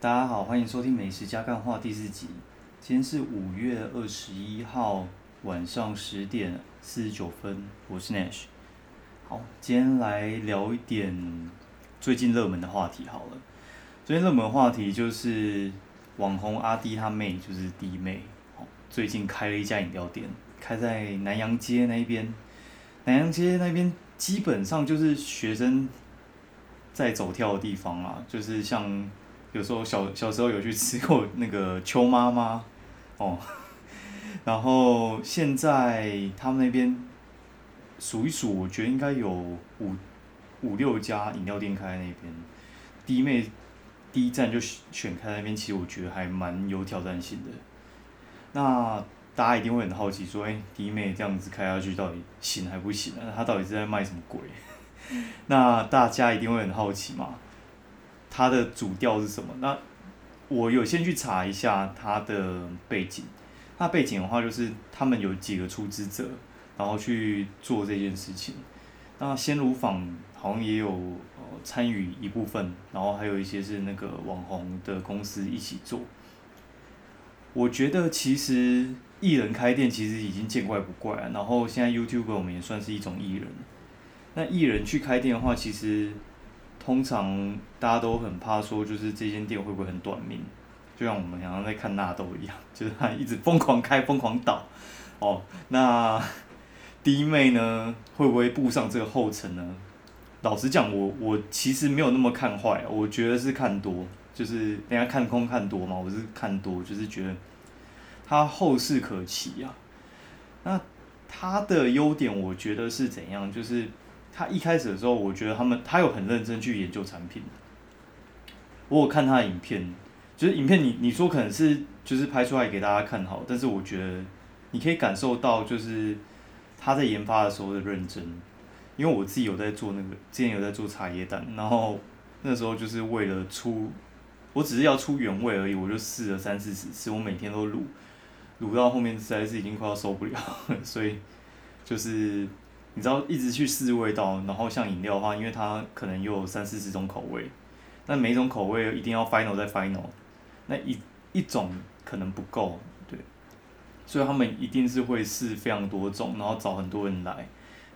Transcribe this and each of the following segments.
大家好，欢迎收听《美食加干话》第四集。今天是五月二十一号晚上十点四十九分，我是 Nash。好，今天来聊一点最近热门的话题好了。最近热门的话题就是网红阿弟他妹，就是弟妹，最近开了一家饮料店，开在南洋街那边。南洋街那边基本上就是学生在走跳的地方啊，就是像。有时候小小时候有去吃过那个邱妈妈，哦，然后现在他们那边数一数，我觉得应该有五五六家饮料店开在那边。弟妹第一站就选开那边，其实我觉得还蛮有挑战性的。那大家一定会很好奇，说，哎，弟妹这样子开下去到底行还不行啊？他到底是在卖什么鬼？那大家一定会很好奇嘛？它的主调是什么？那我有先去查一下它的背景。那背景的话，就是他们有几个出资者，然后去做这件事情。那鲜乳坊好像也有呃参与一部分，然后还有一些是那个网红的公司一起做。我觉得其实艺人开店其实已经见怪不怪了。然后现在 YouTube 我们也算是一种艺人。那艺人去开店的话，其实。通常大家都很怕说，就是这间店会不会很短命？就像我们常常在看纳豆一样，就是他一直疯狂开、疯狂倒。哦，那弟妹呢，会不会步上这个后尘呢？老实讲，我我其实没有那么看坏，我觉得是看多，就是人家看空看多嘛，我是看多，就是觉得它后市可期啊。那它的优点，我觉得是怎样？就是。他一开始的时候，我觉得他们他有很认真去研究产品。我有看他的影片，就是影片你你说可能是就是拍出来给大家看好，但是我觉得你可以感受到就是他在研发的时候的认真。因为我自己有在做那个，之前有在做茶叶蛋，然后那时候就是为了出，我只是要出原味而已，我就试了三四十次，我每天都卤，卤到后面实在是已经快要受不了，所以就是。你知道一直去试味道，然后像饮料的话，因为它可能有三四十种口味，那每一种口味一定要 final 再 final，那一一种可能不够，对，所以他们一定是会试非常多种，然后找很多人来，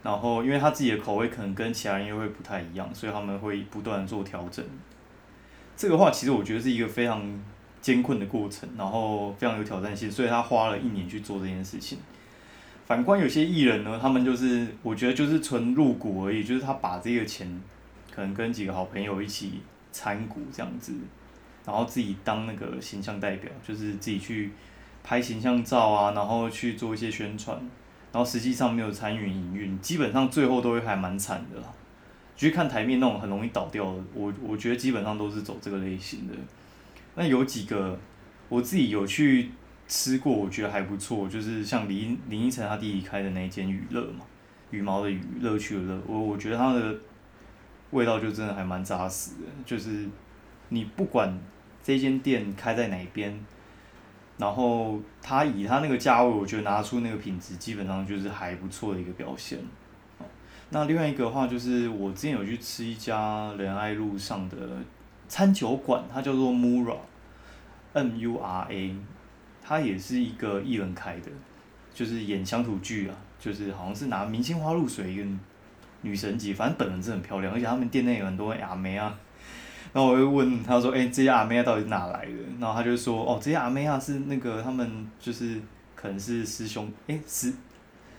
然后因为他自己的口味可能跟其他人又会不太一样，所以他们会不断做调整。这个话其实我觉得是一个非常艰困的过程，然后非常有挑战性，所以他花了一年去做这件事情。反观有些艺人呢，他们就是我觉得就是纯入股而已，就是他把这个钱可能跟几个好朋友一起参股这样子，然后自己当那个形象代表，就是自己去拍形象照啊，然后去做一些宣传，然后实际上没有参与营运，基本上最后都会还蛮惨的啦。去看台面那种很容易倒掉的，我我觉得基本上都是走这个类型的。那有几个我自己有去。吃过我觉得还不错，就是像林林依晨他弟弟开的那一间娱乐嘛，羽毛的羽乐趣的乐，我我觉得它的味道就真的还蛮扎实的，就是你不管这间店开在哪边，然后他以他那个价位，我觉得拿出那个品质，基本上就是还不错的一个表现。那另外一个的话就是我之前有去吃一家仁爱路上的餐酒馆，它叫做 Mura，M U R A。他也是一个艺人开的，就是演乡土剧啊，就是好像是拿明星花露水一个女神级，反正本人是很漂亮，而且他们店内有很多阿妹啊。然后我就问他说：“哎，这些阿妹到底是哪来的？”然后他就说：“哦，这些阿妹啊是那个他们就是可能是师兄，哎师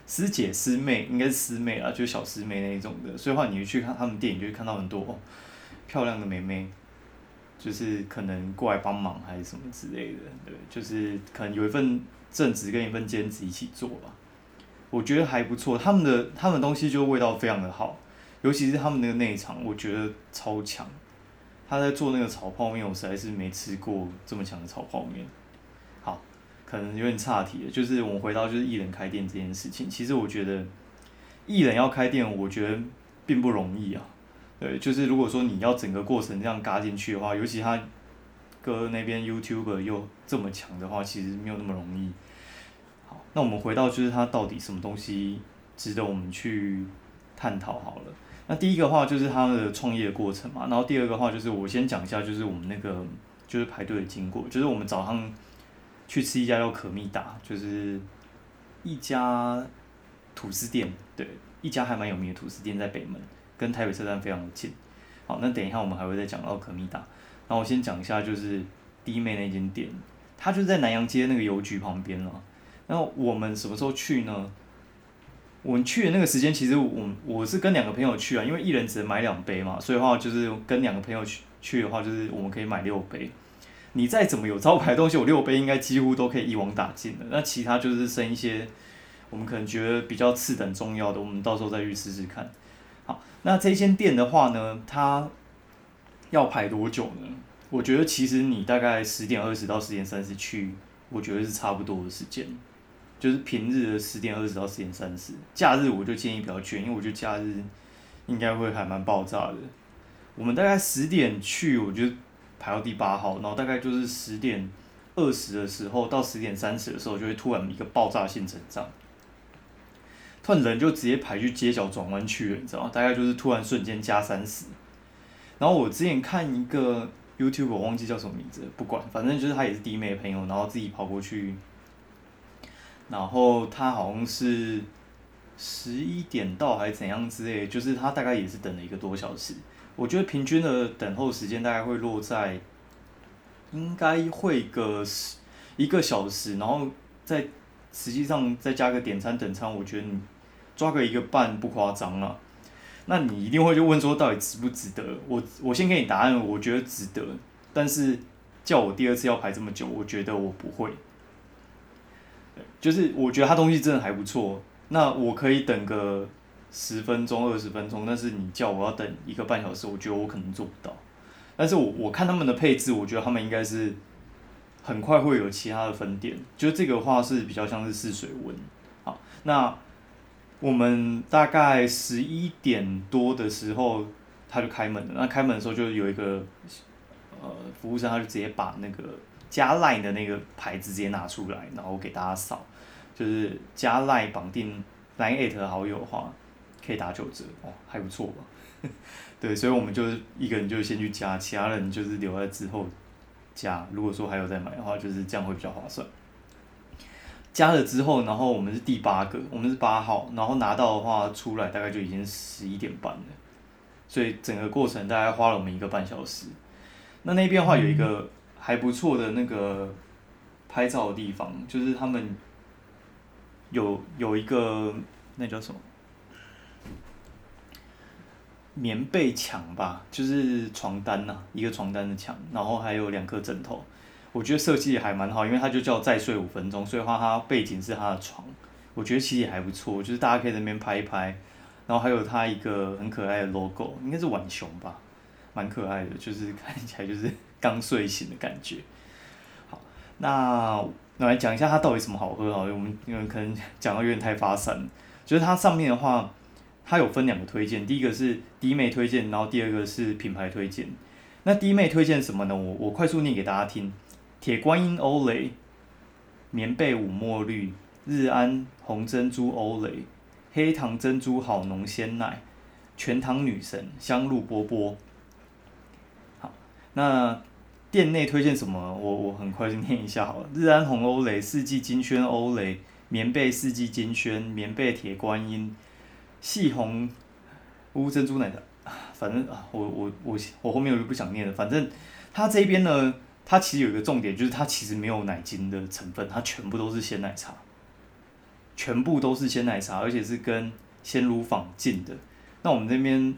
师姐师妹，应该是师妹啊，就是小师妹那一种的。所以话你去看他们店，你就会看到很多漂亮的妹妹。”就是可能过来帮忙还是什么之类的，对，就是可能有一份正职跟一份兼职一起做吧。我觉得还不错，他们的他们东西就味道非常的好，尤其是他们那个内场，我觉得超强。他在做那个炒泡面，我实在是没吃过这么强的炒泡面。好，可能有点岔题了，就是我们回到就是艺人开店这件事情，其实我觉得艺人要开店，我觉得并不容易啊。对，就是如果说你要整个过程这样嘎进去的话，尤其他哥那边 YouTube 又这么强的话，其实没有那么容易。好，那我们回到就是他到底什么东西值得我们去探讨好了。那第一个话就是他的创业过程嘛，然后第二个话就是我先讲一下，就是我们那个就是排队的经过，就是我们早上去吃一家叫可蜜达，就是一家吐司店，对，一家还蛮有名的吐司店在北门，跟台北车站非常的近。好，那等一下我们还会再讲到可米达，然后我先讲一下就是弟妹那间店，它就在南洋街那个邮局旁边了。然后我们什么时候去呢？我们去的那个时间，其实我我是跟两个朋友去啊，因为一人只能买两杯嘛，所以的话就是跟两个朋友去去的话，就是我们可以买六杯。你再怎么有招牌东西，我六杯应该几乎都可以一网打尽的。那其他就是剩一些我们可能觉得比较次等重要的，我们到时候再去试试看。好，那这间店的话呢，它要排多久呢？我觉得其实你大概十点二十到十点三十去，我觉得是差不多的时间。就是平日的十点二十到十点三十，假日我就建议不要去，因为我觉得假日应该会还蛮爆炸的。我们大概十点去，我就排到第八号，然后大概就是十点二十的时候到十点三十的时候，就会突然一个爆炸性成长，突然人就直接排去街角转弯去了，你知道吗？大概就是突然瞬间加三十。然后我之前看一个 YouTube，我忘记叫什么名字，不管，反正就是他也是弟妹的朋友，然后自己跑过去。然后他好像是十一点到还是怎样之类，就是他大概也是等了一个多小时。我觉得平均的等候时间大概会落在，应该会个十一个小时，然后再实际上再加个点餐等餐，我觉得你抓个一个半不夸张了。那你一定会就问说到底值不值得？我我先给你答案，我觉得值得。但是叫我第二次要排这么久，我觉得我不会。就是我觉得他东西真的还不错，那我可以等个十分钟、二十分钟，但是你叫我要等一个半小时，我觉得我可能做不到。但是我我看他们的配置，我觉得他们应该是很快会有其他的分店，就这个话是比较像是试水温。好，那我们大概十一点多的时候他就开门了，那开门的时候就有一个呃服务生，他就直接把那个。加 line 的那个牌子直接拿出来，然后给大家扫，就是加 line 绑定 line at 好友的话，可以打九折哦，还不错吧？对，所以我们就一个人就先去加，其他人就是留在之后加。如果说还有再买的话，就是这样会比较划算。加了之后，然后我们是第八个，我们是八号，然后拿到的话出来大概就已经十一点半了，所以整个过程大概花了我们一个半小时。那那边的话有一个。还不错的那个拍照的地方，就是他们有有一个那叫什么棉被墙吧，就是床单呐，一个床单的墙，然后还有两颗枕头，我觉得设计还蛮好，因为它就叫再睡五分钟，所以话它背景是它的床，我觉得其实也还不错，就是大家可以在那边拍一拍，然后还有它一个很可爱的 logo，应该是浣熊吧，蛮可爱的，就是 看起来就是。刚睡醒的感觉，好，那那来讲一下它到底什么好喝啊？我们因为可能讲到有点太发散，就是它上面的话，它有分两个推荐，第一个是弟妹推荐，然后第二个是品牌推荐。那弟妹推荐什么呢？我我快速念给大家听：铁观音欧蕾、棉被五墨绿、日安红珍珠欧蕾、黑糖珍珠好浓鲜奶、全糖女神香露波波。好，那。店内推荐什么？我我很快就念一下好了。日安红欧蕾、四季金萱欧蕾、棉被四季金萱、棉被铁观音、细红乌珍珠奶的，反正啊，我我我我后面我就不想念了。反正它这边呢，它其实有一个重点，就是它其实没有奶精的成分，它全部都是鲜奶茶，全部都是鲜奶茶，而且是跟鲜乳坊进的。那我们这边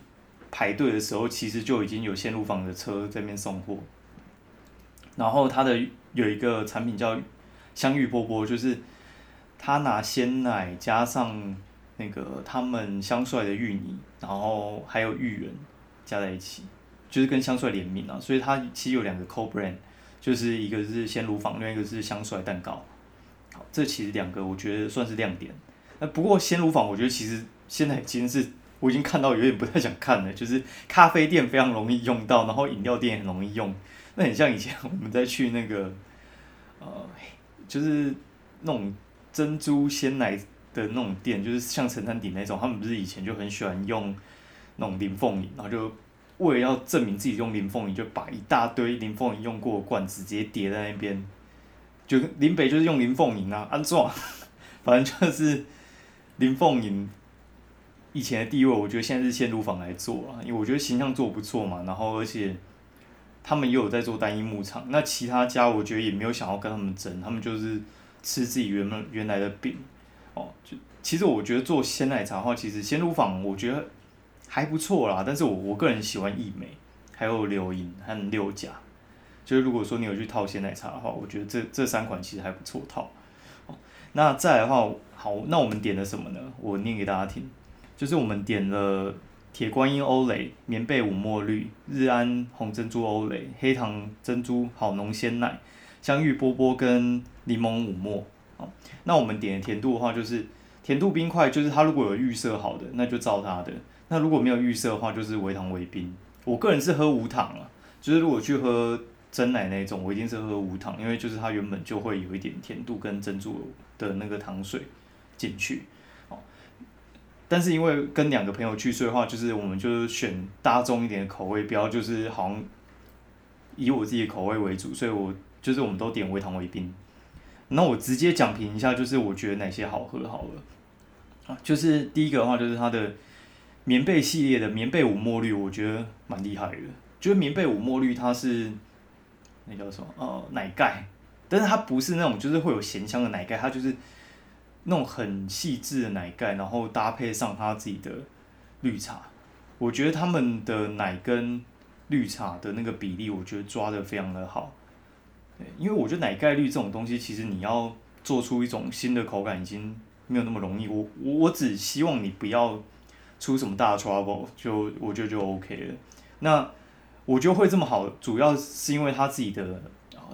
排队的时候，其实就已经有鲜乳坊的车这边送货。然后它的有一个产品叫香芋波波，就是他拿鲜奶加上那个他们香帅的芋泥，然后还有芋圆加在一起，就是跟香帅联名啊。所以它其实有两个 co brand，就是一个是鲜乳坊，另外一个是香帅蛋糕。好，这其实两个我觉得算是亮点。那不过鲜乳坊我觉得其实现在已经是我已经看到有点不太想看了，就是咖啡店非常容易用到，然后饮料店也很容易用。那很像以前我们在去那个，呃，就是那种珍珠鲜奶的那种店，就是像陈餐顶那种，他们不是以前就很喜欢用那种林凤饮，然后就为了要证明自己用林凤营，就把一大堆林凤营用过的罐子直接叠在那边，就林北就是用林凤营啊，安装，反正就是林凤营以前的地位，我觉得现在是鲜乳坊来做啊，因为我觉得形象做不错嘛，然后而且他们又有在做单一牧场，那其他家我觉得也没有想要跟他们争，他们就是吃自己原本原来的饼，哦，就其实我觉得做鲜奶茶的话，其实鲜乳坊我觉得。还不错啦，但是我我个人喜欢益美，还有柳银和六甲。就是如果说你有去套鲜奶茶的话，我觉得这这三款其实还不错套。那再来的话，好，那我们点了什么呢？我念给大家听，就是我们点了铁观音欧蕾、棉被五墨绿、日安红珍珠欧蕾、黑糖珍珠好浓鲜奶、香芋波波跟柠檬五墨。哦，那我们点的甜度的话，就是甜度冰块，就是它如果有预设好的，那就照它的。那如果没有预设的话，就是微糖微冰。我个人是喝无糖啊，就是如果去喝真奶那种，我一定是喝无糖，因为就是它原本就会有一点甜度跟珍珠的那个糖水进去。哦，但是因为跟两个朋友去，所以的话就是我们就是选大众一点的口味，不要就是好像以我自己的口味为主，所以我就是我们都点微糖微冰。那我直接讲评一下，就是我觉得哪些好喝好了。啊，就是第一个的话就是它的。棉被系列的棉被五墨绿，我觉得蛮厉害的。觉得棉被五墨绿，它是那叫什么？呃，奶盖，但是它不是那种就是会有咸香的奶盖，它就是那种很细致的奶盖，然后搭配上它自己的绿茶。我觉得他们的奶跟绿茶的那个比例，我觉得抓的非常的好。因为我觉得奶盖绿这种东西，其实你要做出一种新的口感，已经没有那么容易。我我我只希望你不要。出什么大 trouble 就我觉得就 OK 了。那我觉得会这么好，主要是因为他自己的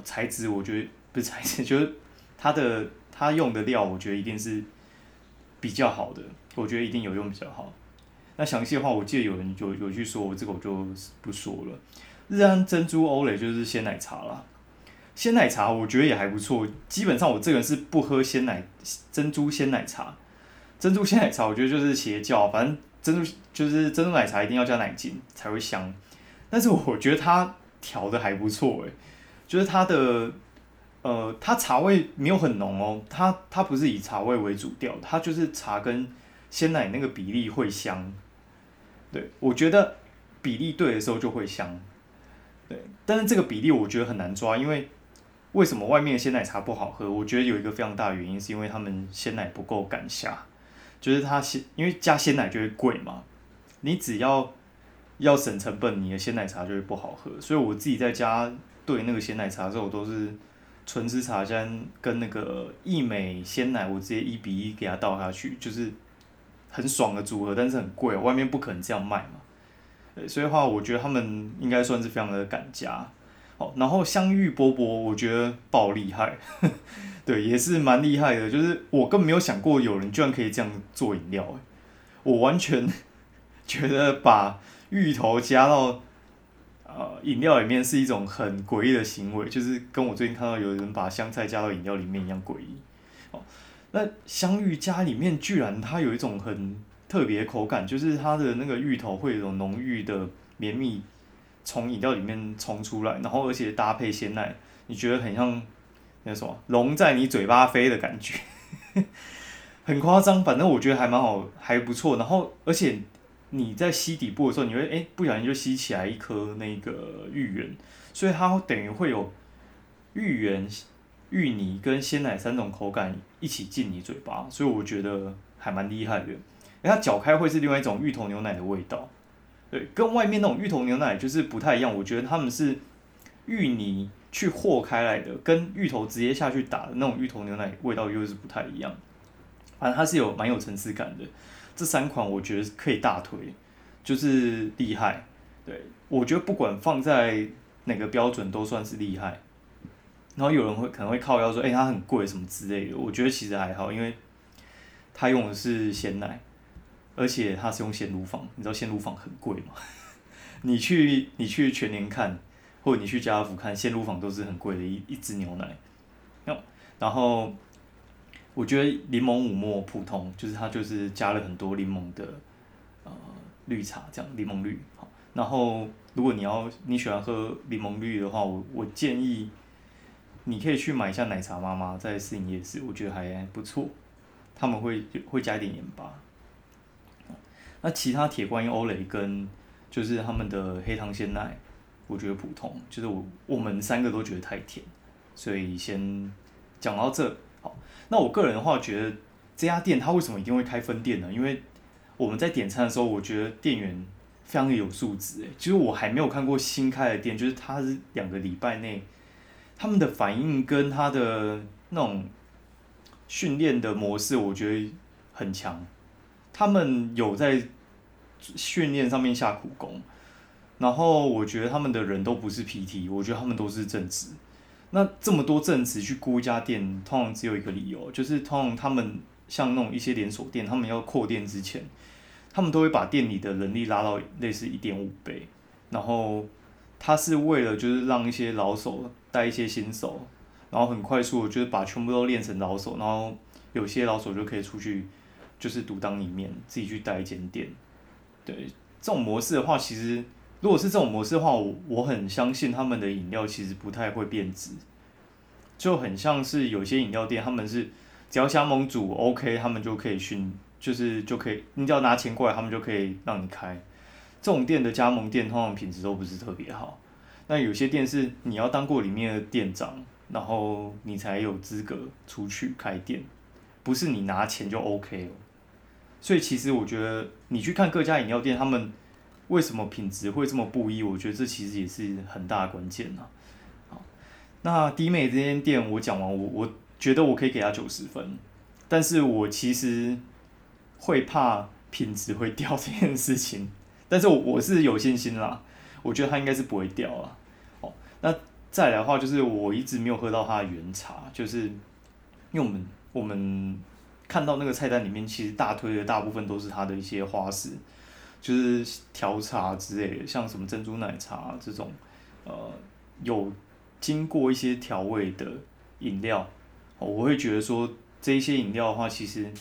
材质，我觉得不是材质，就是他的他用的料，我觉得一定是比较好的。我觉得一定有用比较好。那详细的话，我记得有人有有去说，我这个我就不说了。日安珍珠欧蕾就是鲜奶茶啦，鲜奶茶我觉得也还不错。基本上我这个人是不喝鲜奶珍珠鲜奶茶，珍珠鲜奶茶我觉得就是邪教，反正。珍珠就是珍珠奶茶，一定要加奶精才会香。但是我觉得它调的还不错诶，就是它的呃，它茶味没有很浓哦，它它不是以茶味为主调，它就是茶跟鲜奶那个比例会香。对，我觉得比例对的时候就会香。对，但是这个比例我觉得很难抓，因为为什么外面的鲜奶茶不好喝？我觉得有一个非常大的原因，是因为他们鲜奶不够敢下。就是它鲜，因为加鲜奶就会贵嘛。你只要要省成本，你的鲜奶茶就会不好喝。所以我自己在家兑那个鲜奶茶的时候，我都是纯吃茶香跟那个益美鲜奶，我直接一比一给它倒下去，就是很爽的组合，但是很贵，外面不可能这样卖嘛。所以的话，我觉得他们应该算是非常的敢加。然后香芋波波，我觉得爆厉害。对，也是蛮厉害的，就是我根本没有想过有人居然可以这样做饮料，我完全觉得把芋头加到呃饮料里面是一种很诡异的行为，就是跟我最近看到有人把香菜加到饮料里面一样诡异。哦，那香芋加里面居然它有一种很特别口感，就是它的那个芋头会有一种浓郁的绵密从饮料里面冲出来，然后而且搭配鲜奶，你觉得很像。那什么龙在你嘴巴飞的感觉，很夸张。反正我觉得还蛮好，还不错。然后，而且你在吸底部的时候，你会哎不小心就吸起来一颗那个芋圆，所以它等于会有芋圆、芋泥跟鲜奶三种口感一起进你嘴巴，所以我觉得还蛮厉害的。它搅开会是另外一种芋头牛奶的味道，对，跟外面那种芋头牛奶就是不太一样。我觉得他们是芋泥。去和开来的，跟芋头直接下去打的那种芋头牛奶味道又是不太一样，反正它是有蛮有层次感的。这三款我觉得可以大推，就是厉害。对我觉得不管放在哪个标准都算是厉害。然后有人会可能会靠腰说，哎，它很贵什么之类的。我觉得其实还好，因为它用的是鲜奶，而且它是用鲜乳坊，你知道鲜乳坊很贵吗？你去你去全年看。或者你去家乐福看鲜乳坊都是很贵的一一支牛奶，然后我觉得柠檬五沫普通，就是它就是加了很多柠檬的呃绿茶这样柠檬绿好，然后如果你要你喜欢喝柠檬绿的话，我我建议你可以去买一下奶茶妈妈在四营夜市，我觉得还不错，他们会会加一点盐巴。那其他铁观音、欧蕾跟就是他们的黑糖鲜奶，我觉得普通，就是我我们三个都觉得太甜，所以先讲到这。好，那我个人的话，觉得这家店它为什么一定会开分店呢？因为我们在点餐的时候，我觉得店员非常的有素质，其实我还没有看过新开的店，就是他是两个礼拜内，他们的反应跟他的那种训练的模式，我觉得很强。他们有在训练上面下苦功，然后我觉得他们的人都不是 PT，我觉得他们都是正职。那这么多正职去雇一家店，通常只有一个理由，就是通常他们像那种一些连锁店，他们要扩店之前，他们都会把店里的人力拉到类似一点五倍，然后他是为了就是让一些老手带一些新手，然后很快速就是把全部都练成老手，然后有些老手就可以出去。就是独当一面，自己去带一间店，对这种模式的话，其实如果是这种模式的话，我我很相信他们的饮料其实不太会变质，就很像是有些饮料店，他们是只要加盟主 OK，他们就可以训，就是就可以，你只要拿钱过来，他们就可以让你开。这种店的加盟店通常品质都不是特别好，那有些店是你要当过里面的店长，然后你才有资格出去开店，不是你拿钱就 OK 了。所以其实我觉得你去看各家饮料店，他们为什么品质会这么不一？我觉得这其实也是很大的关键呐。好，那迪美这间店我讲完，我我觉得我可以给他九十分，但是我其实会怕品质会掉这件事情，但是我我是有信心啦，我觉得它应该是不会掉啦。哦，那再来的话就是我一直没有喝到它的原茶，就是因为我们我们。看到那个菜单里面，其实大推的大部分都是它的一些花式，就是调茶之类的，像什么珍珠奶茶这种，呃，有经过一些调味的饮料，我会觉得说这一些饮料的话，其实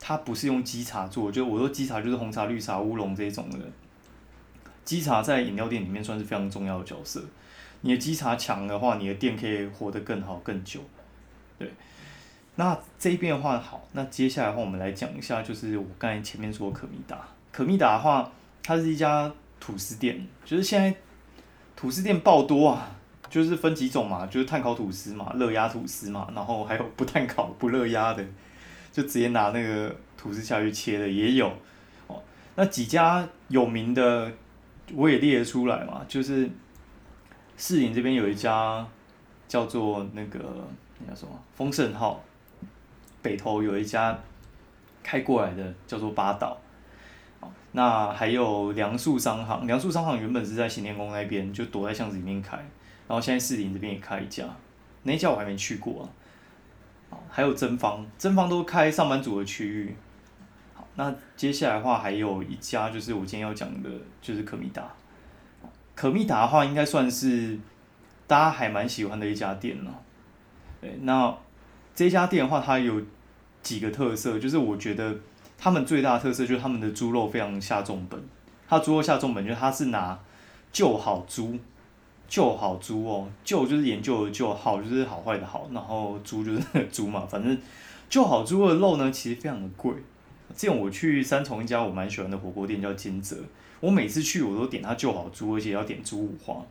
它不是用基茶做，就我说基茶就是红茶、绿茶、乌龙这种的，基茶在饮料店里面算是非常重要的角色。你的基茶强的话，你的店可以活得更好、更久，对。那这一边的话好，那接下来的话我们来讲一下，就是我刚才前面说可米达，可米达的话，它是一家吐司店，就是现在吐司店爆多啊，就是分几种嘛，就是碳烤吐司嘛，热压吐司嘛，然后还有不碳烤不热压的，就直接拿那个吐司下去切的也有哦。那几家有名的我也列出来嘛，就是士林这边有一家叫做那个那叫什么丰盛号。北投有一家开过来的，叫做八岛。那还有梁树商行，梁树商行原本是在新天宫那边，就躲在巷子里面开。然后现在四林这边也开一家，那一家我还没去过啊。还有真方，真方都开上班族的区域。好，那接下来的话还有一家，就是我今天要讲的，就是可米达。可米达的话，应该算是大家还蛮喜欢的一家店了。对，那。这家店的话，它有几个特色，就是我觉得他们最大的特色就是他们的猪肉非常下重本。它猪肉下重本，就是它是拿旧好猪，旧好猪哦，旧就是研究的旧，好就是好坏的好，然后猪就是猪嘛，反正旧好猪的肉呢，其实非常的贵。这种我去三重一家我蛮喜欢的火锅店叫金泽，我每次去我都点它旧好猪，而且要点猪五花，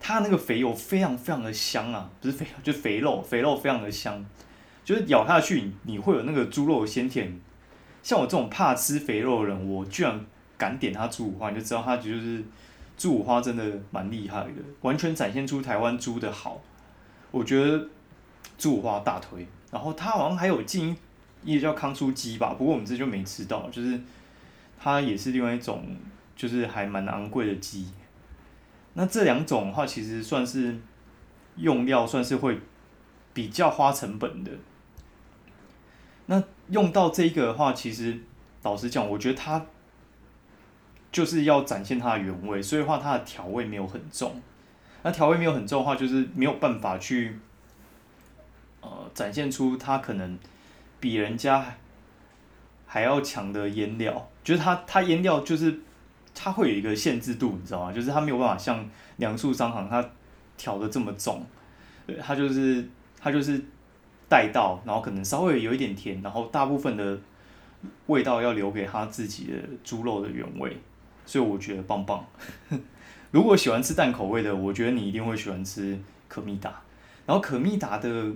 它那个肥油非常非常的香啊，不是肥，就肥肉，肥肉非常的香。就是咬下去，你会有那个猪肉的鲜甜。像我这种怕吃肥肉的人，我居然敢点它猪五花，你就知道它就是猪五花真的蛮厉害的，完全展现出台湾猪的好。我觉得猪五花大推，然后它好像还有进一叫康酥鸡吧，不过我们这就没吃到，就是它也是另外一种，就是还蛮昂贵的鸡。那这两种的话，其实算是用料算是会比较花成本的。那用到这个的话，其实老实讲，我觉得它就是要展现它的原味，所以话它的调味没有很重。那调味没有很重的话，就是没有办法去呃展现出它可能比人家还要强的腌料。就是它它腌料就是它会有一个限制度，你知道吗？就是它没有办法像两处商行它调的这么重，对，它就是它就是带到，然后可能稍微有一点甜，然后大部分的味道要留给它自己的猪肉的原味，所以我觉得棒棒。如果喜欢吃淡口味的，我觉得你一定会喜欢吃可蜜达。然后可蜜达的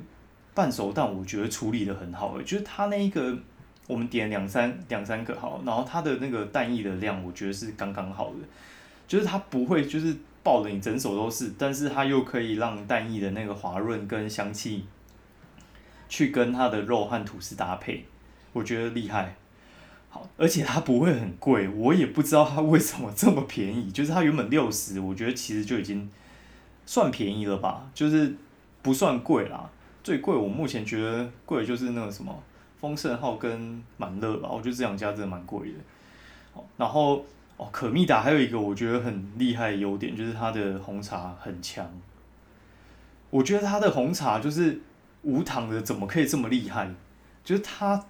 半熟蛋，我觉得处理的很好，就是它那一个。我们点两三两三个好，然后它的那个蛋液的量，我觉得是刚刚好的，就是它不会就是爆的你整手都是，但是它又可以让蛋液的那个滑润跟香气，去跟它的肉和吐司搭配，我觉得厉害。好，而且它不会很贵，我也不知道它为什么这么便宜，就是它原本六十，我觉得其实就已经算便宜了吧，就是不算贵啦。最贵我目前觉得贵的就是那个什么。丰盛号跟满乐吧，我觉得这两家真的蛮贵的。然后哦，可蜜达还有一个我觉得很厉害的优点，就是它的红茶很强。我觉得它的红茶就是无糖的，怎么可以这么厉害？就是它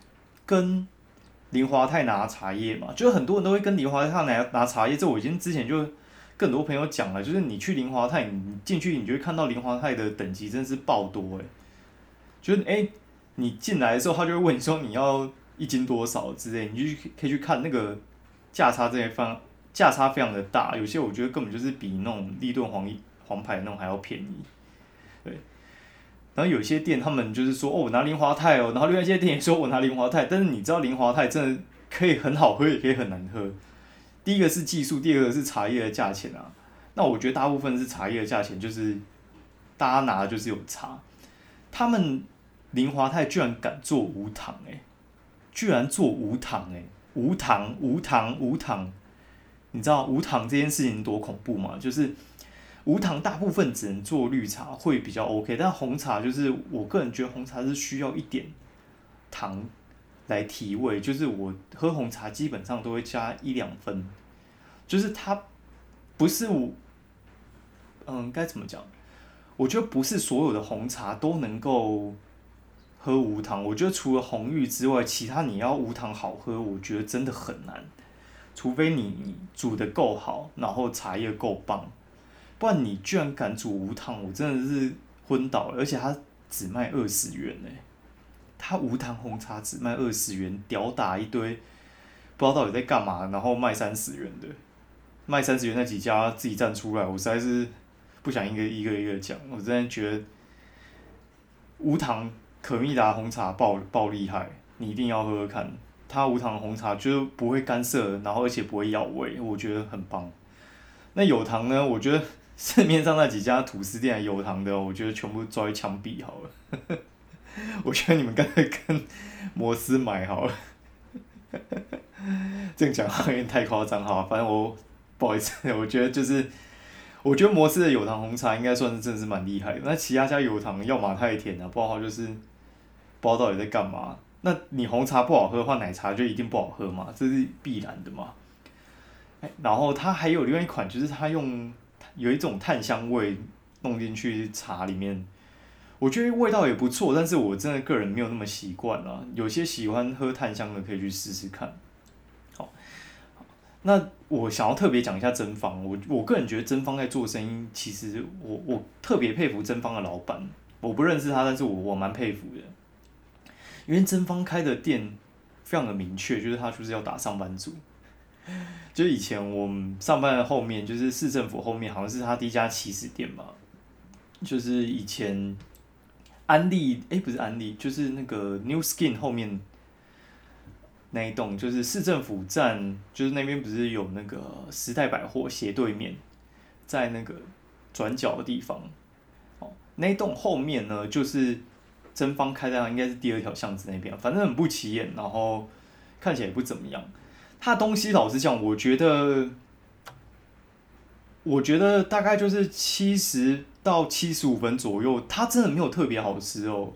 跟林华泰拿茶叶嘛，就是很多人都会跟林华泰拿拿茶叶。这我已经之前就更多朋友讲了，就是你去林华泰，你进去你就会看到林华泰的等级真是爆多哎，就是哎。你进来的时候，他就会问说你要一斤多少之类，你就可以去看那个价差，这些方价差非常的大，有些我觉得根本就是比那种立顿黄黄牌那种还要便宜，然后有些店他们就是说哦我拿林华泰哦，然后另外一些店也说我拿林华泰，但是你知道林华泰真的可以很好喝，也可以很难喝。第一个是技术，第二个是茶叶的价钱啊。那我觉得大部分是茶叶的价钱，就是大家拿的就是有差，他们。林华泰居然敢做无糖哎，居然做无糖哎，无糖无糖无糖，你知道无糖这件事情多恐怖吗？就是无糖大部分只能做绿茶会比较 OK，但红茶就是我个人觉得红茶是需要一点糖来提味，就是我喝红茶基本上都会加一两分，就是它不是我，嗯，该怎么讲？我觉得不是所有的红茶都能够。喝无糖，我觉得除了红玉之外，其他你要无糖好喝，我觉得真的很难。除非你煮的够好，然后茶叶够棒，不然你居然敢煮无糖，我真的是昏倒了。而且它只卖二十元呢，它无糖红茶只卖二十元，屌打一堆，不知道到底在干嘛，然后卖三十元的，卖三十元那几家自己站出来，我实在是不想一个一个一个讲，我真的觉得无糖。可蜜达红茶爆爆厉害，你一定要喝喝看。它无糖红茶就是不会干涩，然后而且不会咬味，我觉得很棒。那有糖呢？我觉得市面上那几家吐司店有糖的，我觉得全部抓去枪毙好了。我觉得你们干脆跟摩斯买好了。这样讲有点太夸张哈，反正我不好意思，我觉得就是。我觉得摩斯的有糖红茶应该算是真的是蛮厉害的，那其他家有糖要么太甜了，不好就是不知道到底在干嘛。那你红茶不好喝的话，奶茶就一定不好喝嘛，这是必然的嘛。哎然后它还有另外一款，就是它用有一种炭香味弄进去茶里面，我觉得味道也不错，但是我真的个人没有那么习惯啊。有些喜欢喝炭香的可以去试试看。好那我想要特别讲一下真方，我我个人觉得真方在做生意，其实我我特别佩服真方的老板，我不认识他，但是我我蛮佩服的，因为真方开的店非常的明确，就是他就是要打上班族，就以前我们上班的后面就是市政府后面，好像是他第一家起始店嘛，就是以前安利哎不是安利，就是那个 New Skin 后面。那一栋就是市政府站，就是那边不是有那个时代百货斜对面，在那个转角的地方，哦，那一栋后面呢就是真方开在应该是第二条巷子那边，反正很不起眼，然后看起来也不怎么样。他东西老实讲，我觉得，我觉得大概就是七十到七十五分左右，他真的没有特别好吃哦，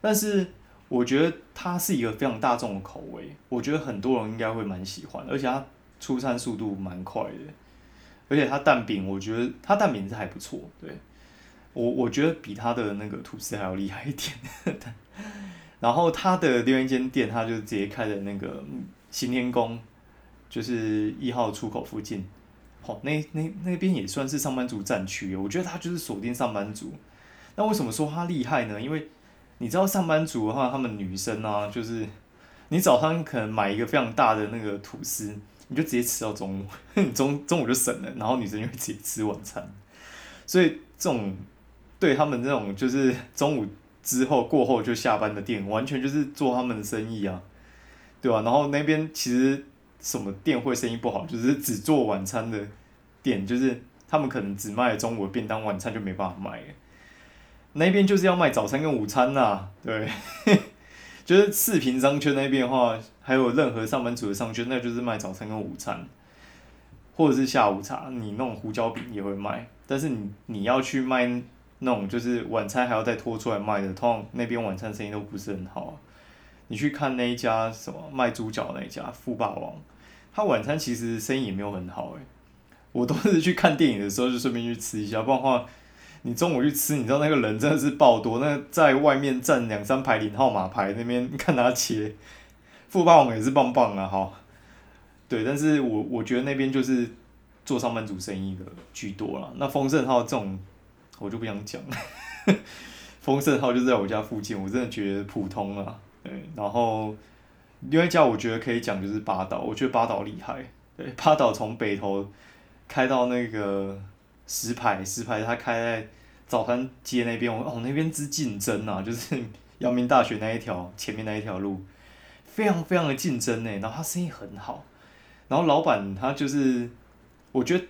但是。我觉得它是一个非常大众的口味，我觉得很多人应该会蛮喜欢，而且它出餐速度蛮快的，而且它蛋饼，我觉得它蛋饼是还不错，对我我觉得比它的那个吐司还要厉害一点。然后它的另外一间店，它就直接开在那个新天宫，就是一号出口附近。好，那那那边也算是上班族战区，我觉得他就是锁定上班族。那为什么说他厉害呢？因为你知道上班族的话，他们女生啊，就是你早上可能买一个非常大的那个吐司，你就直接吃到中午，中中午就省了，然后女生就会直接吃晚餐。所以这种对他们这种就是中午之后过后就下班的店，完全就是做他们的生意啊，对吧？然后那边其实。什么店会生意不好？就是只做晚餐的店，就是他们可能只卖中午便当，晚餐就没办法卖。那边就是要卖早餐跟午餐呐，对，就是四平商圈那边的话，还有任何上班族的商圈，那就是卖早餐跟午餐，或者是下午茶，你那种胡椒饼也会卖。但是你你要去卖那种就是晚餐还要再拖出来卖的，通常那边晚餐生意都不是很好。你去看那一家什么卖猪脚那一家富霸王。他晚餐其实生意也没有很好诶，我都是去看电影的时候就顺便去吃一下，不然的话，你中午去吃，你知道那个人真的是爆多，那在外面站两三排领号码牌那边看他切，富霸王也是棒棒啊哈，对，但是我我觉得那边就是做上班族生意的居多了，那丰盛号这种我就不想讲，丰盛号就在我家附近，我真的觉得普通啊，对，然后。另外一家我觉得可以讲就是八岛，我觉得八岛厉害。对，八岛从北头开到那个石牌，石牌它开在早餐街那边，哦，那边之竞争啊，就是阳明大学那一条前面那一条路，非常非常的竞争呢。然后他生意很好，然后老板他就是，我觉得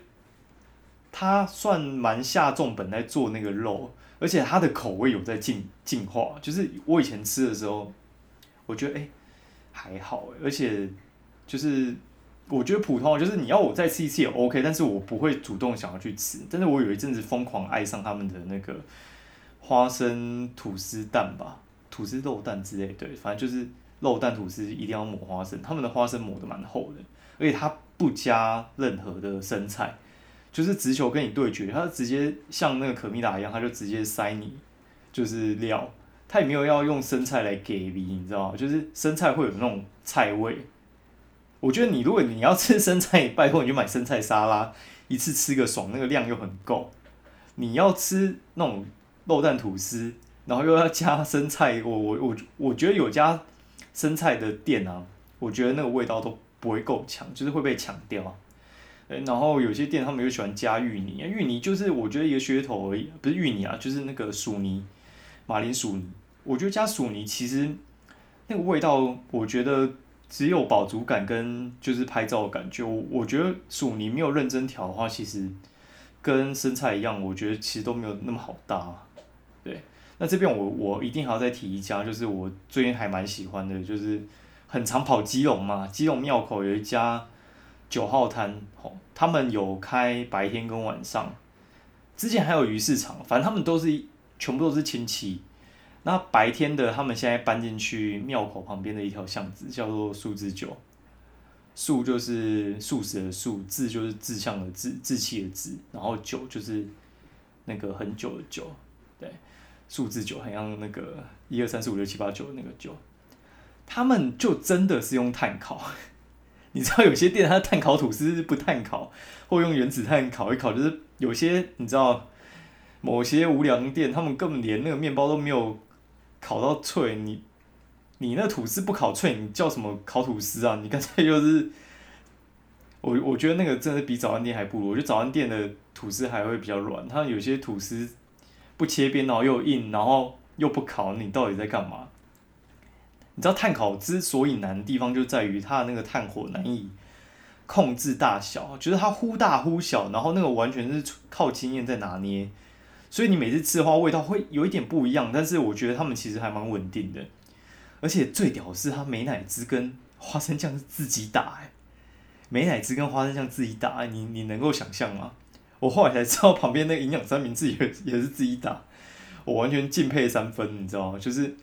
他算蛮下重本在做那个肉，而且他的口味有在进进化。就是我以前吃的时候，我觉得哎。还好而且就是我觉得普通，就是你要我再吃一次也 OK，但是我不会主动想要去吃。但是我有一阵子疯狂爱上他们的那个花生吐司蛋吧，吐司肉蛋之类，对，反正就是肉蛋吐司一定要抹花生，他们的花生抹的蛮厚的，而且他不加任何的生菜，就是直球跟你对决，他直接像那个可米达一样，他就直接塞你就是料。他也没有要用生菜来给你，你知道吗？就是生菜会有那种菜味。我觉得你如果你要吃生菜，拜托你就买生菜沙拉，一次吃个爽，那个量又很够。你要吃那种肉蛋吐司，然后又要加生菜，我我我我觉得有加生菜的店啊，我觉得那个味道都不会够强，就是会被抢掉。然后有些店他们又喜欢加芋泥，芋泥就是我觉得一个噱头而已，不是芋泥啊，就是那个薯泥，马铃薯泥。我觉得加薯泥其实那个味道，我觉得只有饱足感跟就是拍照的感觉。我我觉得薯泥没有认真调的话，其实跟生菜一样，我觉得其实都没有那么好搭。对，那这边我我一定还要再提一家，就是我最近还蛮喜欢的，就是很常跑基隆嘛，基隆庙口有一家九号摊，他们有开白天跟晚上，之前还有鱼市场，反正他们都是全部都是亲戚。那白天的，他们现在搬进去庙口旁边的一条巷子，叫做数字九。数就是素食的数，字就是志向的志，志气的志，然后九就是那个很久的久，对，数字九很像那个一二三四五六七八九的那个九。他们就真的是用炭烤，你知道有些店它炭烤吐司是不炭烤，或用原子碳烤一烤，就是有些你知道某些无良店，他们根本连那个面包都没有。烤到脆，你你那吐司不烤脆，你叫什么烤吐司啊？你干脆就是，我我觉得那个真的比早餐店还不如。我觉得早餐店的吐司还会比较软，它有些吐司不切边然后又硬，然后又不烤，你到底在干嘛？你知道炭烤之所以难的地方就在于它的那个炭火难以控制大小，就是它忽大忽小，然后那个完全是靠经验在拿捏。所以你每次吃的话，味道会有一点不一样，但是我觉得他们其实还蛮稳定的，而且最屌是它美乃滋跟花生酱是自己打哎，美乃滋跟花生酱自己打，你你能够想象吗？我后来才知道旁边那个营养三明治也也是自己打，我完全敬佩三分，你知道吗？就是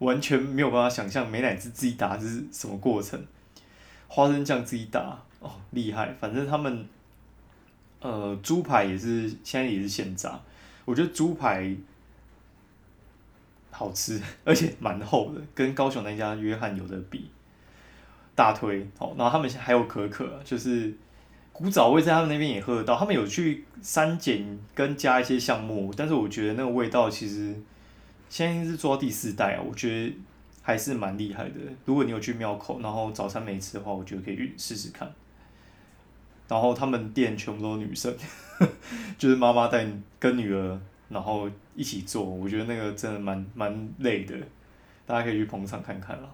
完全没有办法想象美乃滋自己打是什么过程，花生酱自己打哦厉害，反正他们呃猪排也是现在也是现炸。我觉得猪排好吃，而且蛮厚的，跟高雄那家约翰有的比。大推。好，然后他们还有可可，就是古早味在他们那边也喝得到。他们有去删减跟加一些项目，但是我觉得那个味道其实现在是做到第四代啊，我觉得还是蛮厉害的。如果你有去庙口，然后早餐没吃的话，我觉得可以去试试看。然后他们店全部都是女生，就是妈妈带跟女儿，然后一起做，我觉得那个真的蛮蛮累的，大家可以去捧场看看啦。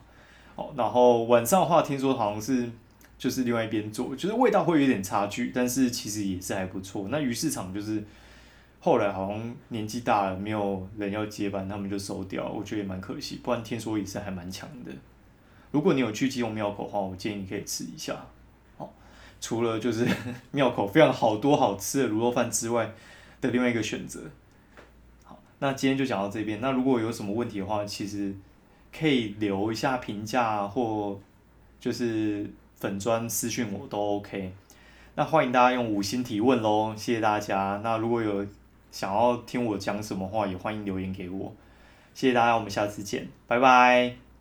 好，然后晚上的话，听说好像是就是另外一边做，就是味道会有点差距，但是其实也是还不错。那鱼市场就是后来好像年纪大了，没有人要接班，他们就收掉，我觉得也蛮可惜。不然听说也是还蛮强的。如果你有去基隆庙口的话，我建议你可以吃一下。除了就是 庙口非常好多好吃的卤肉饭之外的另外一个选择。好，那今天就讲到这边。那如果有什么问题的话，其实可以留一下评价或就是粉砖私讯我都 OK。那欢迎大家用五星提问喽，谢谢大家。那如果有想要听我讲什么话，也欢迎留言给我。谢谢大家，我们下次见，拜拜。